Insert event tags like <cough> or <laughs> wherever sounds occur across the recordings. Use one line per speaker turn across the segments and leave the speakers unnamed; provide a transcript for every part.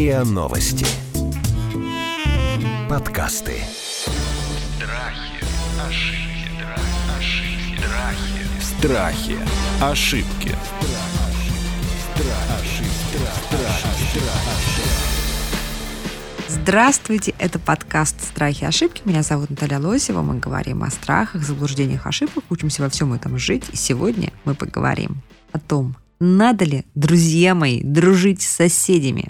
РИА Новости. Подкасты.
Страхи, ошибки, ошибки,
Страхи.
страхи.
Ошибки.
Здравствуйте, это подкаст «Страхи и ошибки». Меня зовут Наталья Лосева. Мы говорим о страхах, заблуждениях, ошибках, учимся во всем этом жить. И сегодня мы поговорим о том, надо ли, друзья мои, дружить с соседями.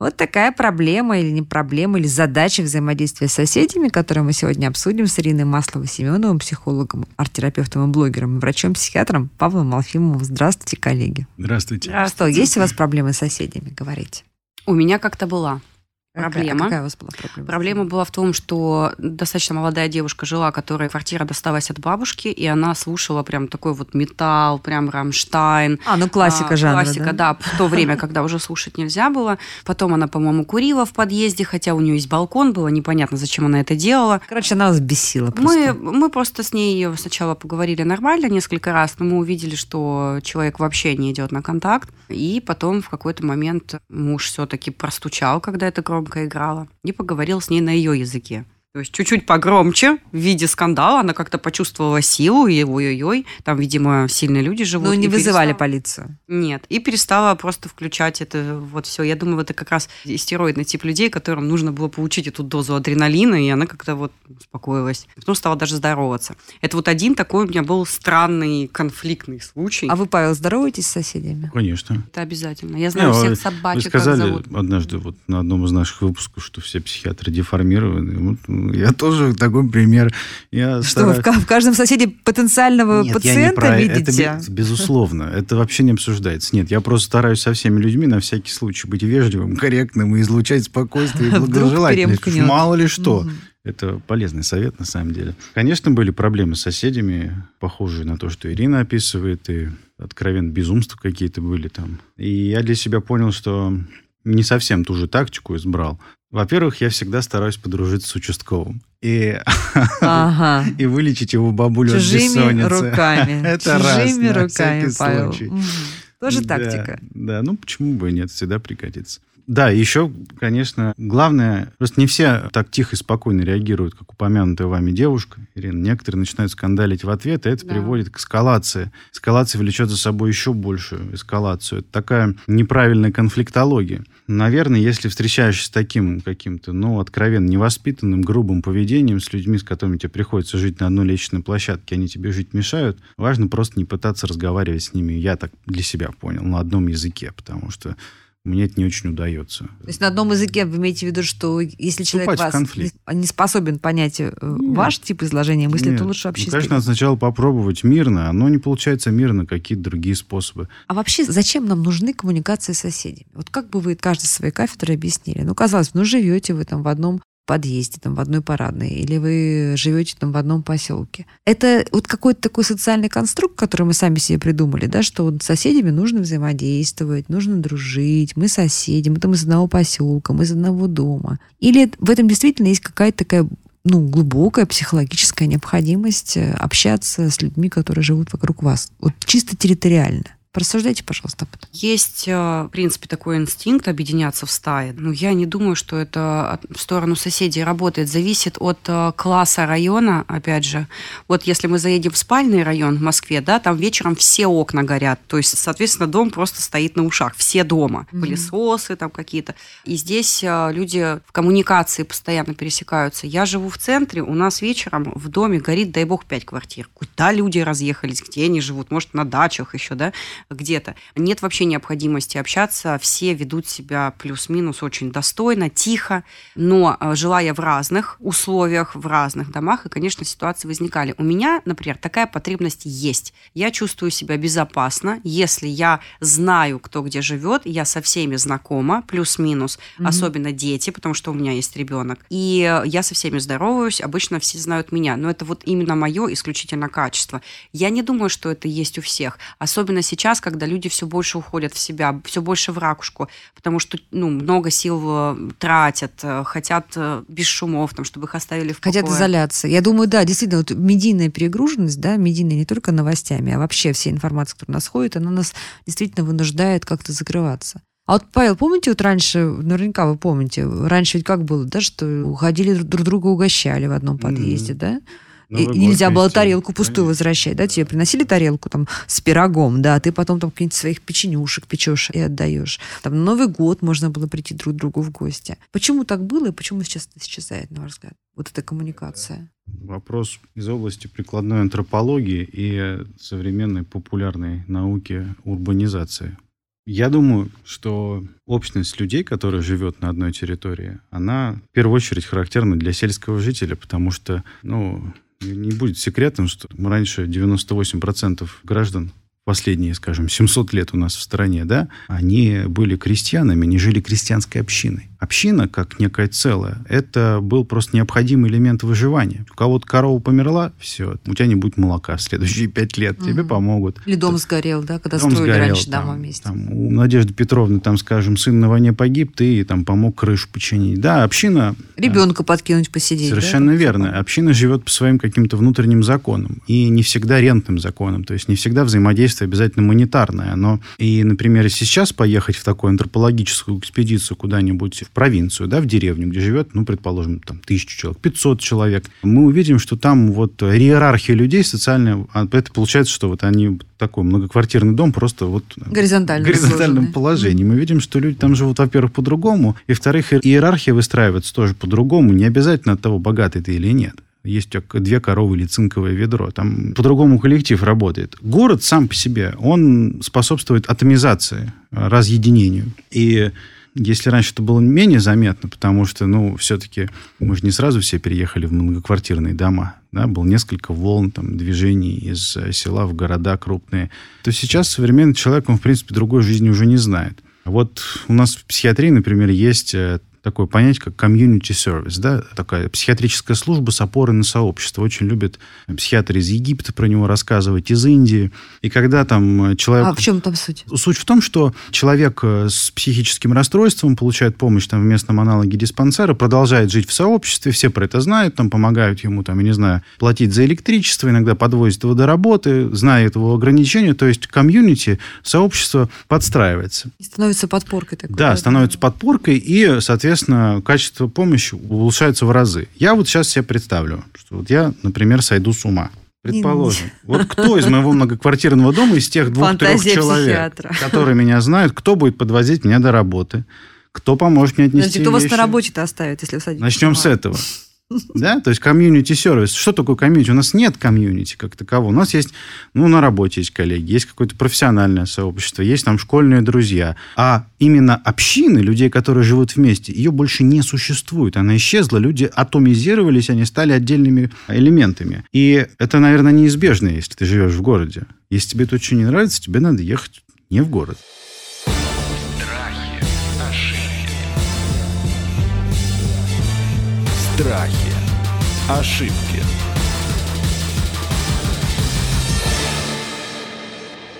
Вот такая проблема или не проблема, или задача взаимодействия с соседями, которую мы сегодня обсудим с Ириной Масловой-Семеновым, психологом, арт-терапевтом и блогером, и врачом-психиатром Павлом Малфимовым. Здравствуйте, коллеги.
Здравствуйте.
Что, есть у вас проблемы с соседями, говорите?
У меня как-то была.
Какая-
Проблема.
Какая у вас была проблема?
Проблема была в том, что достаточно молодая девушка жила, которой квартира досталась от бабушки, и она слушала прям такой вот металл, прям Рамштайн.
А, ну классика
А,
жанра,
Классика, да? в то время, когда уже слушать нельзя было. Потом она, по-моему, курила в подъезде, хотя у нее есть балкон, было непонятно, зачем она это делала.
Короче, она вас бесила
Мы,
просто.
мы просто с ней сначала поговорили нормально несколько раз, но мы увидели, что человек вообще не идет на контакт. И потом в какой-то момент муж все-таки простучал, когда это громко играло, и поговорил с ней на ее языке. То есть чуть-чуть погромче, в виде скандала, она как-то почувствовала силу, и ой-ой-ой, там, видимо, сильные люди живут.
Ну, не
и
вызывали
перестала-
полицию.
Нет, и перестала просто включать это вот все. Я думаю, это как раз истероидный тип людей, которым нужно было получить эту дозу адреналина, и она как-то вот успокоилась. Потом стала даже здороваться. Это вот один такой у меня был странный конфликтный случай.
А вы, Павел, здороваетесь с соседями?
Конечно.
Это обязательно. Я знаю
Не,
всех собачек,
Вы
как
сказали
зовут.
однажды вот на одном из наших выпусков, что все психиатры деформированы. Вот, я тоже такой пример. Я
Что, вы в,
стараюсь-
ка- в каждом соседе потенциального
Нет, я не
пациента
про-
видите?
Это, бе- безусловно. Это вообще не обсуждается. Нет, я просто стараюсь со всеми людьми на всякий случай быть вежливым, корректным и излучать спокойствие и <laughs> благожелательность. Мало ли что.
Мгм.
Это полезный совет, на самом деле. Конечно, были проблемы с соседями, похожие на то, что Ирина описывает, и откровенно безумства какие-то были там. И я для себя понял, что не совсем ту же тактику избрал. Во-первых, я всегда стараюсь подружиться с участковым. И,
Ага. <laughs>
и вылечить его бабулю от
Чужими
бессонницы.
руками. <laughs>
Это раз,
Чужими
на
руками,
всякий
Павел.
случай.
Тоже
Да,
тактика.
Да, ну почему бы и нет, всегда пригодится. Да, еще, конечно, главное, просто не все так тихо и спокойно реагируют, как упомянутая вами девушка, Ирина. Некоторые начинают скандалить в ответ, и это
Да.
приводит к эскалации. Эскалация влечет за собой еще большую эскалацию. Это такая неправильная конфликтология. Наверное, если встречаешься с таким каким-то, ну, откровенно невоспитанным, грубым поведением с людьми, с которыми тебе приходится жить на одной лестничной площадке, они тебе жить мешают, важно просто не пытаться разговаривать с ними, я так для себя понял, на одном языке, потому что мне это не очень удается.
То есть на одном языке вы имеете в виду, что если человек
Вступать
вас не, способен понять э,
Нет.
ваш тип изложения мысли,
Нет.
то лучше вообще
Ну, конечно, надо сначала попробовать мирно, оно не получается мирно, какие-то другие способы.
А вообще, зачем нам нужны коммуникации с соседями? Вот как бы вы каждой своей кафедры объяснили? Ну, казалось бы, ну, живете вы там в одном подъезде, там, в одной парадной, или вы живете там в одном поселке. Это вот какой-то такой социальный конструкт, который мы сами себе придумали, да, что вот с соседями нужно взаимодействовать, нужно дружить, мы соседи, мы там из одного поселка, мы из одного дома. Или в этом действительно есть какая-то такая ну, глубокая психологическая необходимость э, общаться с людьми, которые живут вокруг вас. Вот чисто территориально. Порассуждайте, пожалуйста, об этом.
Есть, э, в принципе, такой инстинкт объединяться в стае. Но я не думаю, что это в сторону соседей работает. Зависит от э, класса района, опять же. Вот если мы заедем в спальный район в Москве, да, там вечером все окна горят. То есть, соответственно, дом просто стоит на ушах. Все дома.
Мгм.
Пылесосы там какие-то. И здесь э, люди в коммуникации постоянно пересекаются. Я живу в центре, у нас вечером в доме горит, дай бог, пять квартир. Куда люди разъехались, где они живут? Может, на дачах еще, да? Где-то. Нет вообще необходимости общаться, все ведут себя плюс-минус очень достойно, тихо, но э, желая в разных условиях, в разных домах, и, конечно, ситуации возникали. У меня, например, такая потребность есть. Я чувствую себя безопасно, если я знаю, кто где живет, я со всеми знакома, плюс-минус,
Мгм.
особенно дети, потому что у меня есть ребенок. И я со всеми здороваюсь, обычно все знают меня, но это вот именно мое исключительно качество. Я не думаю, что это есть у всех, особенно сейчас, когда люди все больше уходят в себя, все больше в ракушку, потому что ну, много сил э, тратят, э, хотят э, без шумов, там, чтобы их оставили в
Хотят
покое.
изоляции. Я думаю, да, действительно, вот медийная перегруженность, да, медийная не только новостями, а вообще вся информация, которая нас ходит, она нас действительно вынуждает как-то закрываться. А вот, Павел, помните, вот раньше, наверняка вы помните, раньше ведь как было, да, что уходили друг друга угощали в одном подъезде, да? И
Новый год
нельзя было тарелку пустую
Конечно.
возвращать, да? Тебе приносили тарелку там с пирогом, да, а ты потом там каких-нибудь своих печенюшек печешь и отдаешь. Там на Новый год можно было прийти друг к другу в гости. Почему так было и почему сейчас это исчезает, на ваш взгляд? Вот эта коммуникация.
Вопрос из области прикладной антропологии и современной популярной науки урбанизации. Я думаю, что общность людей, которая живет на одной территории, она в первую очередь характерна для сельского жителя, потому что, ну, не будет секретом, что раньше 98% граждан последние, скажем, 700 лет у нас в стране, да, они были крестьянами, не жили крестьянской общиной. Община, как некое целое, это был просто необходимый элемент выживания. У кого-то корова померла, все, у тебя не будет молока в следующие <laughs> пять лет, тебе
Мгм.
помогут.
Или дом сгорел, да, когда
Дом
строили
сгорел,
раньше
там,
дома вместе.
там у Надежды Петровны, там, скажем, сын на войне погиб, ты там помог крышу починить. Да, община...
Ребенка подкинуть, посидеть. да,
Совершенно
там
верно. Община живет по своим каким-то внутренним законам. И не всегда рентным законам. То есть не всегда взаимодействие обязательно монетарное. Оно... И, например, сейчас поехать в такую антропологическую экспедицию куда-нибудь в провинцию, да, в деревню, где живет, ну, предположим, там, тысячу человек, 500 человек, мы увидим, что там вот иерархия людей социальная, а это получается, что вот они такой многоквартирный дом просто вот
Горизонтально
в горизонтальном
сложенный.
положении. Мы видим, что люди там живут, во-первых, по-другому, и, во-вторых, иерархия выстраивается тоже по-другому, не обязательно от того, богатый ты или нет. Есть две коровы или цинковое ведро. Там по-другому коллектив работает. Город сам по себе, он способствует атомизации, разъединению. И если раньше это было менее заметно, потому что, ну, все-таки мы же не сразу все переехали в многоквартирные дома. Да, было несколько волн там, движений из э, села в города крупные. То сейчас современный человек, он, в принципе, другой жизни уже не знает. Вот у нас в психиатрии, например, есть э, такое понятие, как community service, да, такая психиатрическая служба с опорой на сообщество. Очень любят психиатры из Египта про него рассказывать, из Индии. И когда там э, человек...
А в чем там суть?
Суть в том, что человек э, с психическим расстройством получает помощь там, в местном аналоге диспансера, продолжает жить в сообществе, все про это знают, там помогают ему, там, я не знаю, платить за электричество, иногда подвозят его до работы, знают его ограничения, то есть комьюнити, сообщество подстраивается.
И становится подпоркой такой.
Да, становится подпоркой, и, соответственно, качество помощи улучшается в разы. Я вот сейчас себе представлю, что вот я, например, сойду с ума. Предположим. Вот кто из моего многоквартирного дома, из тех двух-трех человек,
психиатра.
которые меня знают, кто будет подвозить меня до работы, кто поможет мне отнести
Подожди, кто вас
вещи?
на работе-то оставит, если садитесь?
Начнем
с
этого. Да, то есть комьюнити-сервис. Что такое комьюнити? У нас нет комьюнити как такового. У нас есть, ну, на работе есть коллеги, есть какое-то профессиональное сообщество, есть там школьные друзья. А именно общины, людей, которые живут вместе, ее больше не существует. Она исчезла, люди атомизировались, они стали отдельными элементами. И это, наверное, неизбежно, если ты живешь в городе. Если тебе это очень не нравится, тебе надо ехать не в город.
Страхи. Ошибки.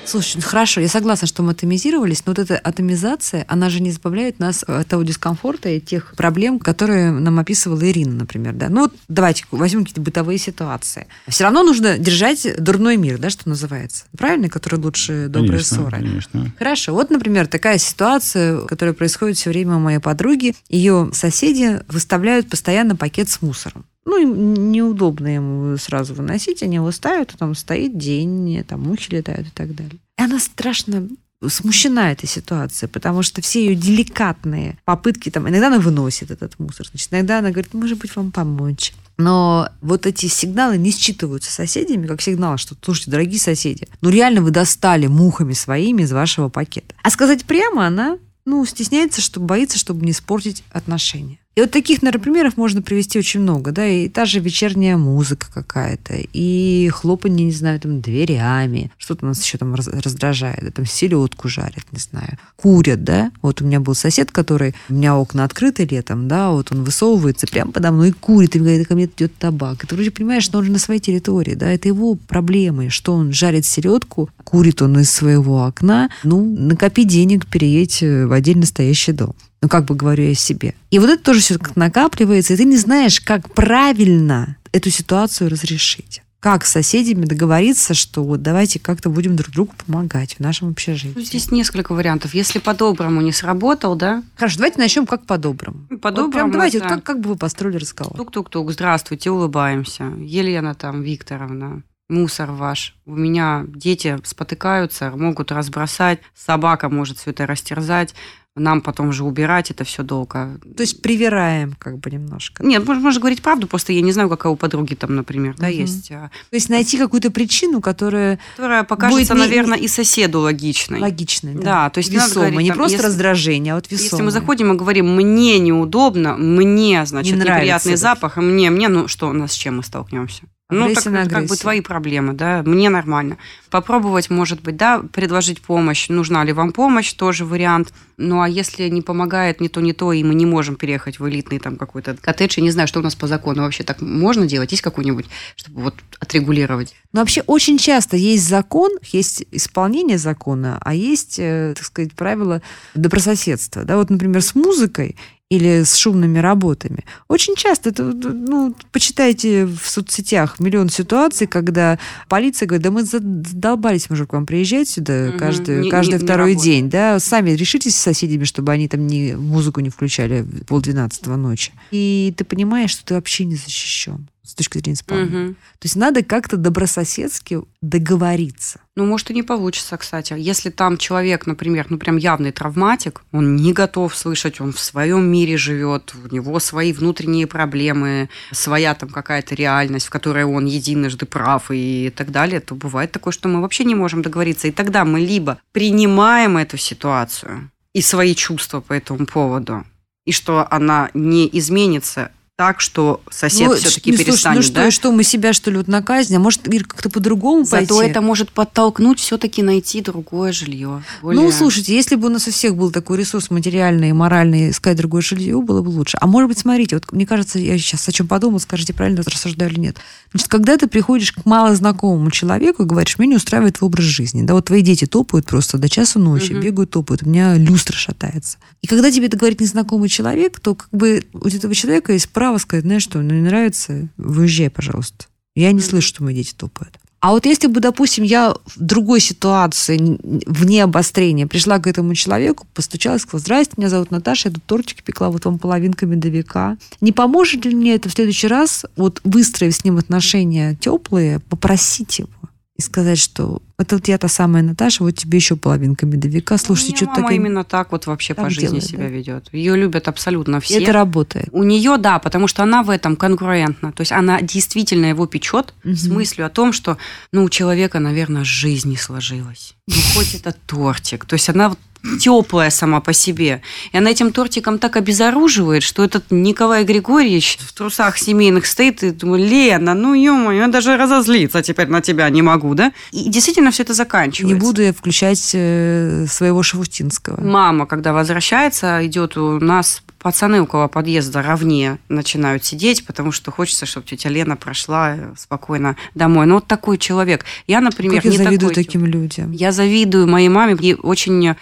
Слушай, ну хорошо, я согласна, что мы атомизировались, но вот эта атомизация, она же не избавляет нас от того дискомфорта и тех проблем, которые нам описывала Ирина, например. Да? Ну вот давайте возьмем какие-то бытовые ситуации. Все равно нужно держать дурной мир, да, что называется. Правильно? Который лучше добрые
Конечно,
ссоры.
конечно.
Хорошо. Вот, например, такая ситуация, которая происходит все время у моей подруги. Ее соседи выставляют постоянно пакет с мусором. Ну, им неудобно ему сразу выносить, они его ставят, а там стоит день, там мухи летают и так далее. И она страшно смущена этой ситуацией, потому что все ее деликатные попытки, там, иногда она выносит этот мусор, значит, иногда она говорит, может быть, вам помочь. Но вот эти сигналы не считываются соседями, как сигнал, что, слушайте, дорогие соседи, ну реально вы достали мухами своими из вашего пакета. А сказать прямо она, ну, стесняется, что боится, чтобы не испортить отношения. И вот таких, наверное, примеров можно привести очень много, да, и та же вечерняя музыка какая-то, и хлопанье, не знаю, там, дверями, что-то нас еще там раз- раздражает, да, там, селедку жарят, не знаю, курят, да, вот у меня был сосед, который, у меня окна открыты летом, да, вот он высовывается прямо подо мной и курит, и говорит, ко мне идет табак, и ты вроде понимаешь, что он же на своей территории, да, это его проблемы, что он жарит селедку, курит он из своего окна, ну, накопи денег, переедь э, в отдельно стоящий дом. Ну, как бы говорю я себе. И вот это тоже все как накапливается, и ты не знаешь, как правильно эту ситуацию разрешить. Как с соседями договориться, что вот давайте как-то будем друг другу помогать в нашем
Ну,
общежитии?
Здесь несколько вариантов. Если по-доброму не сработал, да,
Хорошо, давайте начнем как по-доброму.
Ну,
Вот
по-доброму,
прям давайте,
да.
вот как, как бы вы построили разговор?
Тук-тук-тук, здравствуйте, улыбаемся. Елена там Викторовна, мусор ваш. У меня дети спотыкаются, могут разбросать, собака может все это растерзать, нам потом же убирать это все долго.
То есть привираем как бы немножко.
Нет, можно, можно говорить правду, просто я не знаю, какая у подруги там, например, да,
Мгм.
есть, а,
То есть найти какую-то причину, которая
которая покажется,
не-
наверное, и соседу логичной.
логичная.
Да, то есть не
весомая.
говорить,
не
там,
просто
если-
раздражение, а вот весомая.
Если мы заходим и говорим, мне неудобно, мне, значит,
Не
неприятный
это.
запах, мне, мне, ну что, у нас с чем мы столкнемся? Ну, так это как бы твои проблемы, да, мне нормально. Попробовать, может быть, да, предложить помощь, нужна ли вам помощь, тоже вариант. Ну, а если не помогает ни то, ни то, и мы не можем переехать в элитный там какой-то коттедж, я не знаю, что у нас по закону вообще так можно делать, есть какой-нибудь, чтобы вот отрегулировать?
Но вообще очень часто есть закон, есть исполнение закона, а есть, э, так сказать, правила добрососедства. Да, вот, например, с музыкой или с шумными работами. Очень часто, это, ну, почитайте в соцсетях миллион ситуаций, когда полиция говорит, да мы задолбались уже к вам приезжать сюда
Мгм.
каждый,
Не-
каждый
не- не
второй
работает.
день, да, сами решитесь с соседями, чтобы они там не, музыку не включали в полдвенадцатого ночи. И ты понимаешь, что ты вообще не защищен с точки зрения исполнения.
Мгм.
То есть надо как-то добрососедски договориться.
Ну, может, и не получится, кстати. Если там человек, например, ну, прям явный травматик, он не готов слышать, он в своем мире живет, у него свои внутренние проблемы, своя там какая-то реальность, в которой он единожды прав и так далее, то бывает такое, что мы вообще не можем договориться. И тогда мы либо принимаем эту ситуацию и свои чувства по этому поводу, и что она не изменится так, что сосед
Ну,
все-таки
ну, слушай,
перестанет,
ну что,
да?
что, мы себя, что ли, вот на казнь? А может, Ир, как-то по-другому
Зато
пойти?
это может подтолкнуть все-таки найти другое жилье.
Ну, слушайте, если бы у нас у всех был такой ресурс материальный и моральный, искать другое жилье, было бы лучше. А может быть, смотрите, вот мне кажется, я сейчас о чем подумал, скажите, правильно рассуждаю или нет. Значит, когда ты приходишь к малознакомому человеку и говоришь, меня не устраивает твой образ жизни, да, вот твои дети топают просто до часу ночи,
Мгм.
бегают, топают, у меня люстра шатается. И когда тебе это говорит незнакомый человек, то как бы у этого человека есть право сказать, знаешь что, ну не нравится, выезжай, пожалуйста. Я не слышу, что мои дети топают. А вот если бы, допустим, я в другой ситуации, вне обострения, пришла к этому человеку, постучалась, сказала, здрасте, меня зовут Наташа, я тут тортик пекла, вот вам половинка медовика. Не поможет ли мне это в следующий раз, вот выстроив с ним отношения теплые, попросить его и сказать, что это вот я та самая Наташа, вот тебе еще половинка медовика. Слушайте,
У
что
меня
то
мама
такое...
именно так вот вообще
так
по жизни
делает,
себя
да?
ведет. Ее любят абсолютно
И
все.
это работает.
У нее, да, потому что она в этом конкурентна. То есть она действительно его печет
Мгм.
с мыслью о том, что, ну, у человека, наверное, жизнь не сложилась. Ну, хоть это тортик. То есть она вот теплая сама по себе. И она этим тортиком так обезоруживает, что этот Николай Григорьевич в трусах семейных стоит и думает, Лена, ну ё я даже разозлиться теперь на тебя не могу, да? И действительно все это заканчивается.
Не буду я включать э, своего Шавутинского.
Мама, когда возвращается, идет у нас пацаны около подъезда ровнее начинают сидеть, потому что хочется, чтобы тетя Лена прошла э, спокойно домой. Ну, вот такой человек. Я, например,
как я
не
завидую
такой
таким людям.
Я завидую моей маме и очень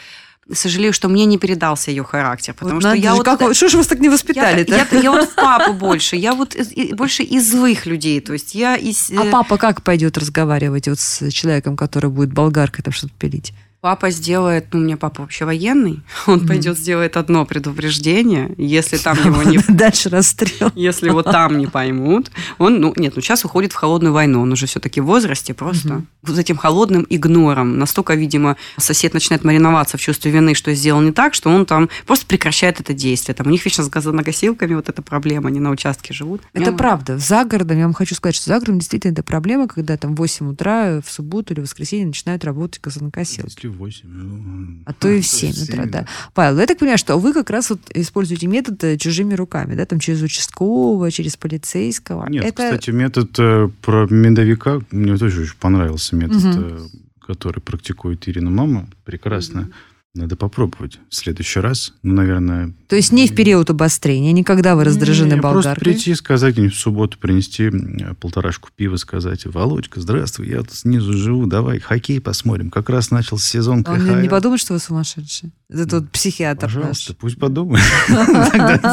сожалею, что мне не передался ее характер, потому
Вот
что я
же,
вот
как что же вас так не
я,
воспитали-то?
я- я вот в папу больше, я вот из- больше из злых людей, то есть я из
А
э,
папа как пойдет разговаривать вот с человеком, который будет болгаркой там что-то пилить?
Папа сделает, ну, у меня папа вообще военный, <laughs> он
Мгм.
пойдет сделает одно предупреждение, если там его не <laughs>
Дальше расстрел.
Если его там не поймут, он, ну, нет, ну, сейчас уходит в холодную войну, он уже все-таки в возрасте, просто вот этим холодным игнором. Настолько, видимо, сосед начинает мариноваться в чувстве вины, что сделал не так, что он там просто прекращает это действие. Там у них вечно с газонокосилками вот эта проблема, они на участке живут.
Это
Ну,
правда. За городом, я вам хочу сказать, что за городом действительно это проблема, когда там в 8 утра в субботу или в воскресенье начинают работать газонокосилки.
Если 8. ну,
А то и в <laughs> 7 утра, да. Павел, я так понимаю, что вы как раз вот используете метод э, чужими руками, да, там через участкового, через полицейского.
Нет,
это...
кстати, метод э, про медовика, мне тоже очень понравился метод, э, который практикует Ирина мама, прекрасно. Надо попробовать в следующий раз. Ну, наверное...
То есть не в период обострения, никогда вы раздражены
Не, Просто
болгаркой?
прийти, сказать в субботу, принести полторашку пива, сказать, Володька, здравствуй, я тут снизу живу, давай хоккей посмотрим. Как раз начался сезон
Он не,
КХЛ.
не подумает, что вы сумасшедший? Это вот психиатр
Пожалуйста,
наш.
пусть подумает. <laughs>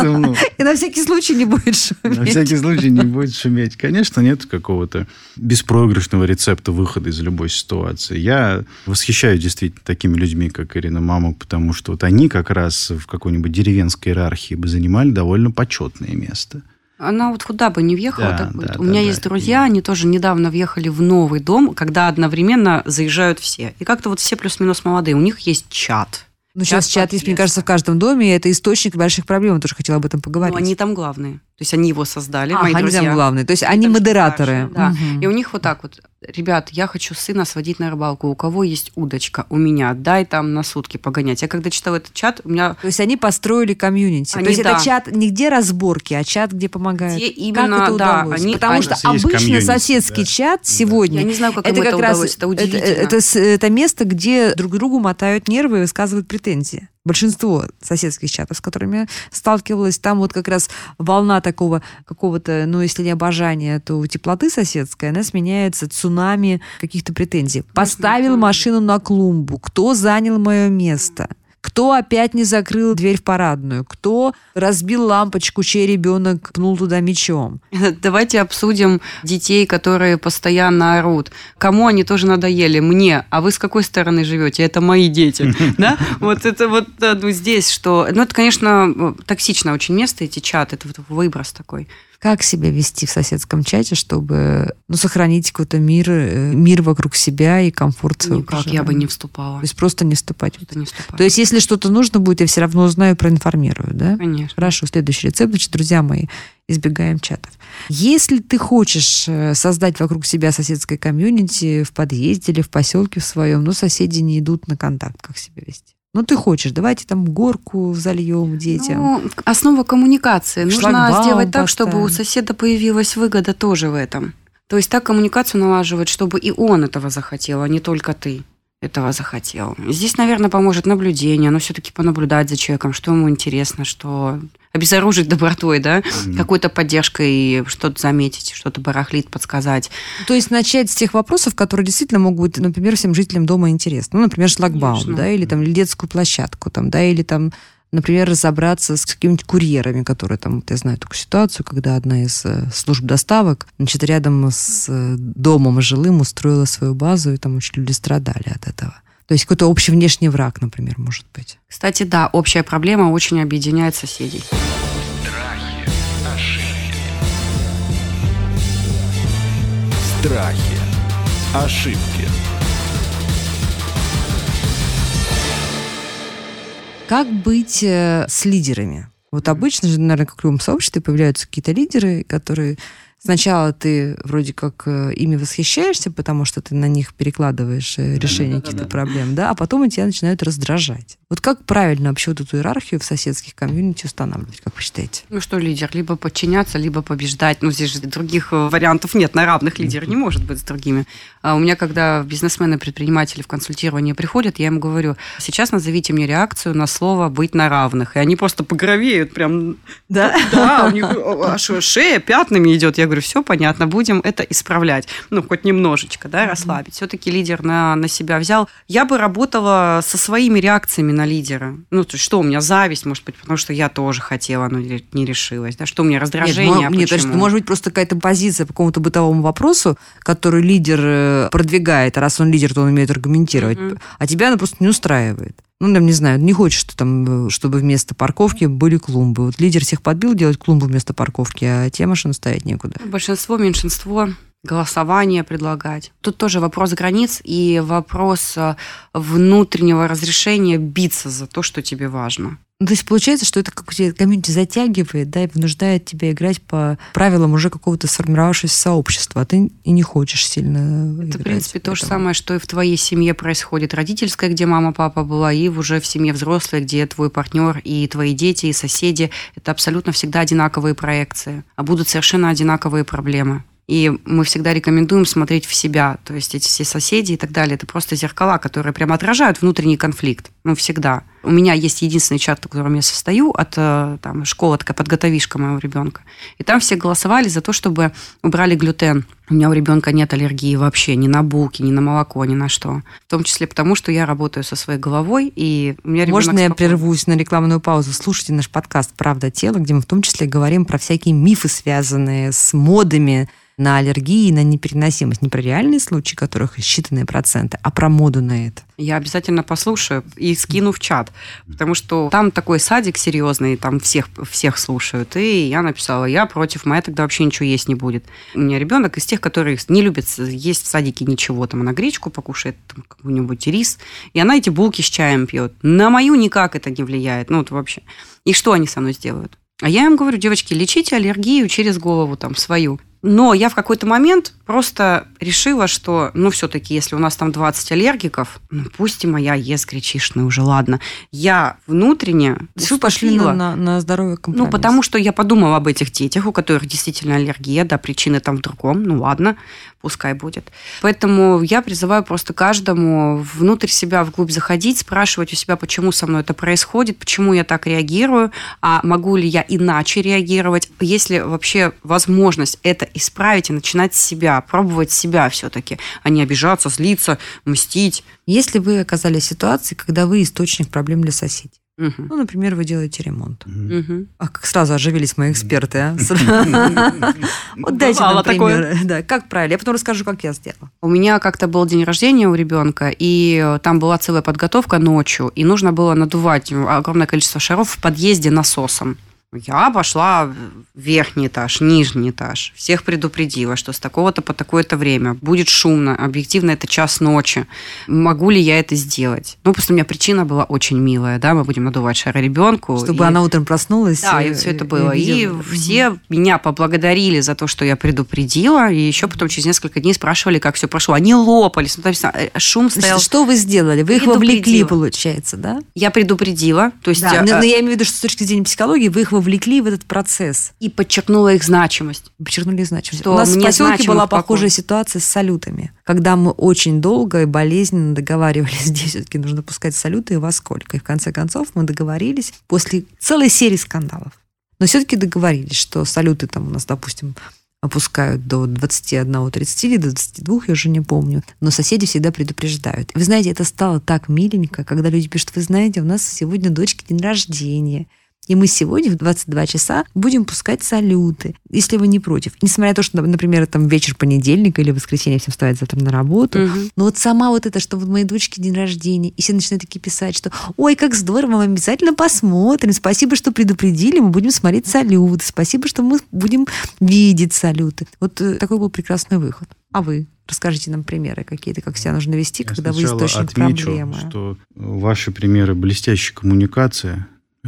Ну,
И на всякий случай не будет
На
шуметь.
всякий случай не будет шуметь. Конечно, нет какого-то беспроигрышного рецепта выхода из любой ситуации. Я восхищаюсь действительно такими людьми, как Ирина Мамок, потому что вот они как раз в какой-нибудь деревенской иерархии бы занимали довольно почетное место.
Она вот куда бы не въехала,
Да,
так будет.
да,
У меня
да,
есть
да.
друзья, они тоже недавно въехали в новый дом, когда одновременно заезжают все. И как-то вот все плюс-минус молодые. У них есть чат.
Ну, сейчас
Чат
чат есть, мне кажется, в каждом доме, и это источник больших проблем. Я тоже хотела об этом
Но
поговорить.
они там главные. То есть они его создали,
Ах,
мои
они
друзья.
там главные. То есть они
там
модераторы.
старшие, да.
Мгм.
И у них вот так вот, ребят, я хочу сына сводить на рыбалку. У кого есть удочка? У меня. Дай там на сутки погонять. Я когда читала этот чат, у меня
То есть они построили комьюнити.
Они,
То есть
да.
это чат не где разборки, а чат, где помогают.
Где
как
именно,
это
да,
удалось?
они-
Потому
они-
что обычно
комьюнити,
соседский
да.
чат сегодня
я не знаю, как
это
им
как
это
раз
удалось. Это
это,
удивительно.
это с- это место, где друг другу мотают нервы и высказывают претензии. Большинство соседских чатов, с которыми сталкивалась, там вот как раз волна такого какого-то, ну, если не обожания, то теплоты соседской, она сменяется цунами каких-то претензий. Поставил машину на клумбу. Кто занял мое место? Кто опять не закрыл дверь в парадную? Кто разбил лампочку, чей ребенок пнул туда мечом? <laughs>
Давайте обсудим детей, которые постоянно орут. Кому они тоже надоели? Мне. А вы с какой стороны живете? Это мои дети. <laughs> Да? Вот это вот да, ну, здесь, что... Ну, это, конечно, токсичное очень место, эти чаты. Это вот выброс такой.
Как себя вести в соседском чате, чтобы ну, сохранить какой-то мир, э, мир вокруг себя и комфорт своего
Никак я бы
проживания?
не вступала.
То есть просто не вступать.
Просто не вступала.
То есть если что-то нужно будет, я все равно узнаю, проинформирую, да?
Конечно.
Хорошо, следующий рецепт. Значит, друзья мои, избегаем чатов. Если ты хочешь э, создать вокруг себя соседское комьюнити в подъезде или в поселке в своем, но соседи не идут на контакт, как себя вести? Ну, ты хочешь, давайте там горку зальем детям.
Ну, основа коммуникации. Нужно
Шлагбаум
сделать так, чтобы у соседа появилась выгода тоже в этом. То есть так коммуникацию налаживать, чтобы и он этого захотел, а не только ты этого захотел. Здесь, наверное, поможет наблюдение, но все-таки понаблюдать за человеком, что ему интересно, что обезоружить добротой, да,
Мгм.
какой-то поддержкой, что-то заметить, что-то барахлит, подсказать.
То есть начать с тех вопросов, которые действительно могут быть, например, всем жителям дома интересны. Ну, например, шлагбаум,
Конечно.
да, или там или детскую площадку, там, да, или там, например, разобраться с какими-нибудь курьерами, которые там, вот я знаю такую ситуацию, когда одна из э, служб доставок, значит, рядом с э, домом жилым устроила свою базу, и там очень люди страдали от этого. То есть какой-то общий внешний враг, например, может быть.
Кстати, да, общая проблема очень объединяет соседей.
Страхи, ошибки,
Страхи. Ошибки.
Как быть э, с лидерами? Вот обычно же, наверное, как в любом сообществе появляются какие-то лидеры, которые сначала ты вроде как э, ими восхищаешься, потому что ты на них перекладываешь э, решение каких-то проблем, да, а потом и тебя начинают раздражать. Вот как правильно вообще вот эту иерархию в соседских комьюнити устанавливать, как вы считаете?
Ну что, лидер, либо подчиняться, либо побеждать. Ну, здесь же других э, вариантов нет, на равных лидер не может быть с другими. А у меня, когда бизнесмены, предприниматели в консультирование приходят, я им говорю, сейчас назовите мне реакцию на слово «быть на равных». И они просто погровеют прям.
Да?
Да, у них а что, шея пятнами идет. Я говорю, все понятно, будем это исправлять. Ну, хоть немножечко, да, расслабить. Все-таки лидер на, на себя взял. Я бы работала со своими реакциями на лидера. Ну, то есть, что у меня зависть, может быть, потому что я тоже хотела, но не решилась. Да? Что у меня раздражение,
Нет, мо- нет,
почему?
может быть просто какая-то позиция по какому-то бытовому вопросу, который лидер э, продвигает, а раз он лидер, то он умеет аргументировать,
Мгм.
а тебя она просто не устраивает. Ну, там, не знаю, не хочешь ты там, э, чтобы вместо парковки были клумбы. Вот лидер всех подбил делать клумбу вместо парковки, а те машины стоять некуда.
Большинство, меньшинство голосование предлагать. Тут тоже вопрос границ и вопрос э, внутреннего разрешения биться за то, что тебе важно.
Ну, то есть получается, что это как тебя комьюнити затягивает, да, и вынуждает тебя играть по правилам уже какого-то сформировавшегося сообщества, а ты и не хочешь сильно
Это, в
играть
принципе,
в
то же самое, что и в твоей семье происходит. Родительская, где мама, папа была, и уже в семье взрослой, где твой партнер и твои дети, и соседи. Это абсолютно всегда одинаковые проекции, а будут совершенно одинаковые проблемы. И мы всегда рекомендуем смотреть в себя. То есть эти все соседи и так далее, это просто зеркала, которые прямо отражают внутренний конфликт. Ну, всегда. У меня есть единственный чат, в котором я состою, от э, там, школы, такая подготовишка моего ребенка. И там все голосовали за то, чтобы убрали глютен. У меня у ребенка нет аллергии вообще ни на булки, ни на молоко, ни на что. В том числе потому, что я работаю со своей головой, и у меня
Можно я
спокойный.
прервусь на рекламную паузу? Слушайте наш подкаст «Правда тела», где мы в том числе говорим про всякие мифы, связанные с модами на аллергии и на непереносимость. Не про реальные случаи, которых считанные проценты, а про моду на это.
Я обязательно послушаю и скину в чат, потому что там такой садик серьезный, там всех, всех слушают. И я написала, я против, моя тогда вообще ничего есть не будет. У меня ребенок из тех, которые не любят есть в садике ничего. Там она гречку покушает, там какой-нибудь рис, и она эти булки с чаем пьет. На мою никак это не влияет. Ну, вот вообще. И что они со мной сделают? А я им говорю, девочки, лечите аллергию через голову там свою. Но я в какой-то момент просто решила, что, ну, все-таки, если у нас там 20 аллергиков, ну, пусть и моя ест гречишная уже, ладно. Я внутренне
Вы пошли на, на, на здоровый компромисс.
Ну, потому что я подумала об этих детях, у которых действительно аллергия, да, причины там в другом, ну ладно, пускай будет. Поэтому я призываю просто каждому внутрь себя, вглубь заходить, спрашивать у себя, почему со мной это происходит, почему я так реагирую, а могу ли я иначе реагировать, есть ли вообще возможность это исправить и начинать с себя, пробовать себя все-таки, а не обижаться, злиться, мстить.
Если вы оказались в ситуации, когда вы источник проблем для соседей, ну, например, вы делаете ремонт.
Мгм.
А как сразу оживились мои эксперты, а? <laughs> Вот дайте нам примеры. Да, как правильно. Я потом расскажу, как я сделала.
У меня как-то был день рождения у ребенка, и э, там была целая подготовка ночью, и нужно было надувать огромное количество шаров в подъезде насосом. Я пошла в верхний этаж, нижний этаж. Всех предупредила, что с такого-то по такое-то время будет шумно. Объективно, это час ночи. Могу ли я это сделать? Ну, просто у меня причина была очень милая, да, мы будем надувать шары ребенку.
Чтобы
и-
она утром проснулась.
Да, и
э,
все это было. И
видела.
все меня поблагодарили за то, что я предупредила, и еще потом через несколько дней спрашивали, как все прошло. Они лопались, ну, то есть э, шум стоял.
что вы сделали? Вы их вовлекли, получается, да?
Я предупредила, то есть
Да,
э,
но, но
э,
я имею в виду, что с точки зрения психологии вы их вовлекли в этот процесс.
и подчеркнула их значимость.
Подчеркнули значимость.
Что
У нас в поселке была похожая ситуация с салютами, когда мы очень долго и болезненно договаривались, <laughs> где все-таки нужно пускать салюты и во сколько. И в конце концов мы договорились после целой серии скандалов. Но все-таки договорились, что салюты там у нас, допустим, опускают до 21-30 или до 22, я уже не помню. Но соседи всегда предупреждают. Вы знаете, это стало так миленько, когда люди пишут, вы знаете, у нас сегодня дочке день рождения. И мы сегодня в 22 часа будем пускать салюты, если вы не против. Несмотря на то, что, например, там вечер понедельника или воскресенье всем вставать завтра на работу.
Мгм.
Но вот сама вот это, что вот моей дочке день рождения, и все начинают такие писать, что ой, как здорово, мы обязательно посмотрим, спасибо, что предупредили, мы будем смотреть салюты, спасибо, что мы будем видеть салюты. Вот э, такой был прекрасный выход. А вы? Расскажите нам примеры какие-то, как себя нужно вести,
Я
когда вы
сначала
источник
отмечу,
проблемы.
что ваши примеры блестящей коммуникации,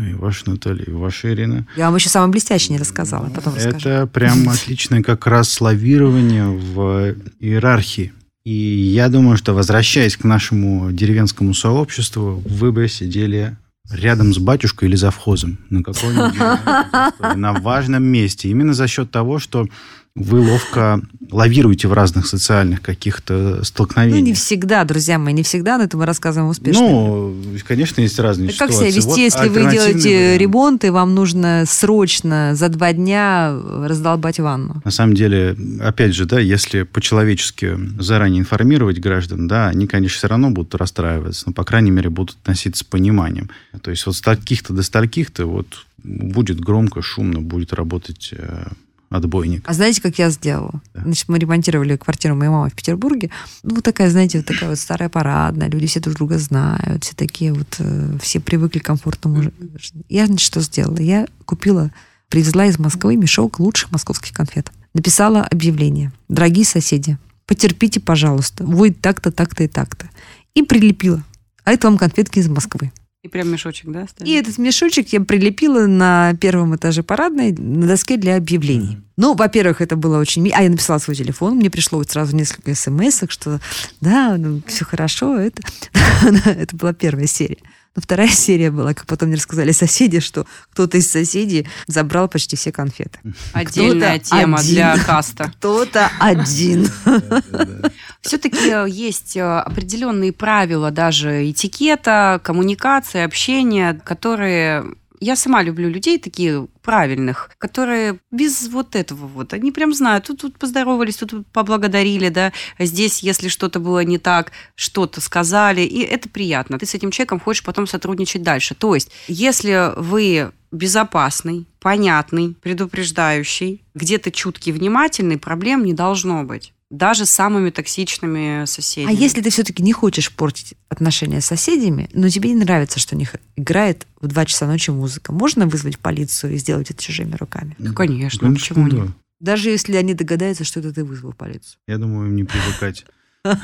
и ваша Наталья, и ваша Ирина,
Я вам еще самое блестящее не рассказала, потом расскажу.
это прям <laughs> отличное как раз лавирование в иерархии. И я думаю, что возвращаясь к нашему деревенскому сообществу, вы бы сидели рядом с батюшкой или завхозом на какой-нибудь <laughs> на важном месте. Именно за счет того, что вы ловко лавируете в разных социальных каких-то
Ну,
столкновениях.
не всегда, друзья мои, не всегда, но это мы рассказываем успешно.
Ну, конечно, есть разные
Так как
ситуации.
себя вести,
Вот
если вы делаете
вариант.
ремонт, и вам нужно срочно за два дня раздолбать ванну?
На самом деле, опять же, да, если по-человечески заранее информировать граждан, да, они, конечно, все равно будут расстраиваться, но, по крайней мере, будут относиться с пониманием. То есть вот с таких-то до стольких-то вот будет громко, шумно, будет работать э, отбойник.
А знаете, как я сделала?
Да.
Значит, мы ремонтировали квартиру моей мамы в Петербурге. Ну, вот такая, знаете, вот такая вот старая парадная, люди все друг друга знают, все такие вот, э, все привыкли к комфортному. Я, значит, что сделала? Я купила, привезла из Москвы мешок лучших московских конфет. Написала объявление. Дорогие соседи, потерпите, пожалуйста. Будет так-то, так-то и так-то. И прилепила. А это вам конфетки из Москвы.
И прям мешочек, да?
И
оставили?
этот мешочек я прилепила на первом этаже парадной на доске для объявлений. Ну, во-первых, это было очень... А я написала свой телефон, мне пришло вот сразу несколько смс что да, ну, все хорошо, это... <laughs> это была первая серия. Но вторая <laughs> серия была, как потом мне рассказали соседи, что кто-то из соседей забрал почти все конфеты. <laughs>
Отдельная тема
один.
для каста. <laughs>
Кто-то один.
Все-таки есть э, определенные правила даже этикета, коммуникации, общения, которые... Я сама люблю людей такие правильных, которые без вот этого вот, они прям знают, тут, тут поздоровались, тут поблагодарили, да, здесь, если что-то было не так, что-то сказали, и это приятно. Ты с этим человеком хочешь потом сотрудничать дальше. То есть, если вы безопасный, понятный, предупреждающий, где-то чуткий, внимательный, проблем не должно быть. Даже с самыми токсичными
А
соседями.
если ты все-таки не хочешь портить отношения с соседями, но тебе не нравится, что у них играет в 2 часа ночи музыка, можно вызвать полицию и сделать это чужими руками?
Ну, конечно, почему
да.
нет?
Даже если они догадаются, что это ты вызвал полицию.
Я думаю, им не привыкать. <laughs>
Уже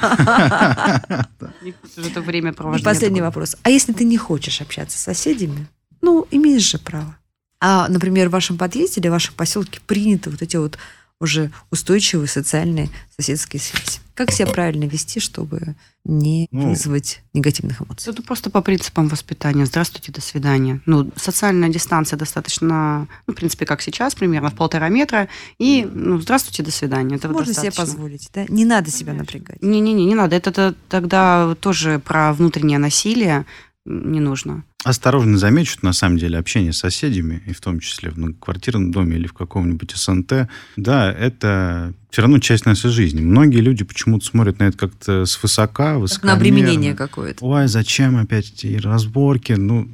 это время
И
провождения.
последний вопрос. А если ты не хочешь общаться с соседями, ну, имеешь же право. А, например, в вашем подъезде или в вашем поселке приняты вот эти вот уже устойчивые социальные соседские связи. Как себя правильно вести, чтобы не
Ну,
вызвать негативных эмоций?
Это просто по принципам воспитания. Здравствуйте, до свидания. Ну, социальная дистанция достаточно, ну, в принципе, как сейчас, примерно в полтора метра. И, ну, здравствуйте, до свидания. Это
Можно себе
достаточно.
позволить, да? Не надо себя напрягать.
Не-не-не, не надо. Это т- тогда тоже про внутреннее насилие не нужно.
Осторожно замечу, на самом деле общение с соседями, и в том числе в многоквартирном доме или в каком-нибудь СНТ, да, это все равно часть нашей жизни. Многие люди почему-то смотрят на это как-то свысока,
Как
высокомерно.
на обременение какое-то.
Ой, зачем опять эти разборки? Ну,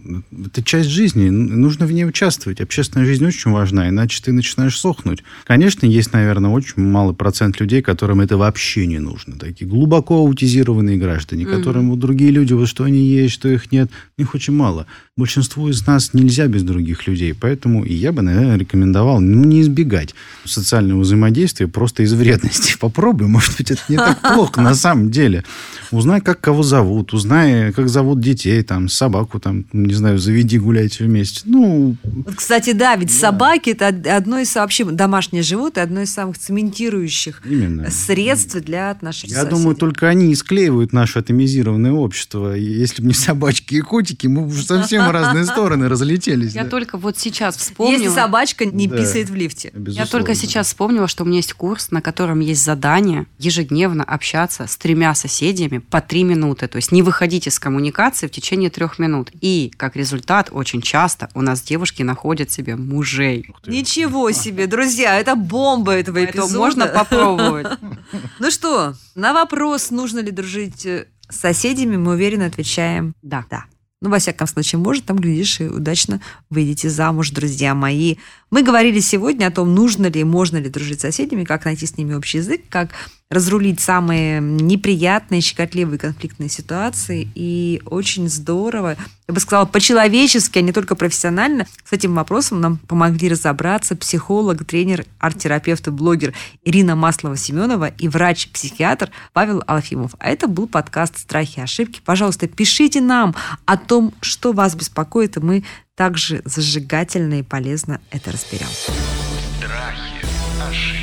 это часть жизни, нужно в ней участвовать. Общественная жизнь очень важна, иначе ты начинаешь сохнуть. Конечно, есть, наверное, очень малый процент людей, которым это вообще не нужно. Такие глубоко аутизированные граждане,
Мгм.
которым вот другие люди, вот что они есть, что их нет, их очень мало. Большинству из нас нельзя без других людей, поэтому и я бы, наверное, рекомендовал ну, не избегать социального взаимодействия просто из вредности. Попробуй, может быть, это не так плохо на самом деле. Узнай, как кого зовут, узнай, как зовут детей, там, собаку, там, не знаю, заведи, гуляйте вместе. Ну,
Вот, кстати, да, ведь собаки это од- одно из вообще домашнее животное, одно из самых цементирующих
именно.
средств для отношений.
Я
с
думаю, только они и склеивают наше атомизированное общество. Если бы не собачки и котики, мы бы совсем в разные стороны разлетелись.
Я
да.
только вот сейчас вспомнила.
Если собачка не
Да.
писает в лифте.
Я только сейчас вспомнила, что у меня есть курс, на котором есть задание ежедневно общаться с тремя соседями по три минуты. То есть не выходить из коммуникации в течение трех минут. И, как результат, очень часто у нас девушки находят себе мужей.
Ничего себе, друзья, это бомба этого
Поэтому
эпизода.
можно попробовать. <laughs>
Ну что, на вопрос, нужно ли дружить э, с соседями, мы уверенно отвечаем
Да.
да. Ну, во всяком случае, может, там, глядишь, и удачно выйдете замуж, друзья мои. Мы говорили сегодня о том, нужно ли, можно ли дружить с соседями, как найти с ними общий язык, как разрулить самые неприятные, щекотливые конфликтные ситуации. И очень здорово, я бы сказала, по-человечески, а не только профессионально, с этим вопросом нам помогли разобраться психолог, тренер, арт-терапевт и блогер Ирина Маслова-Семенова и врач-психиатр Павел Алфимов. А это был подкаст «Страхи и ошибки». Пожалуйста, пишите нам о том, что вас беспокоит, и мы также зажигательно и полезно это разберем.
Страхи, ошибки,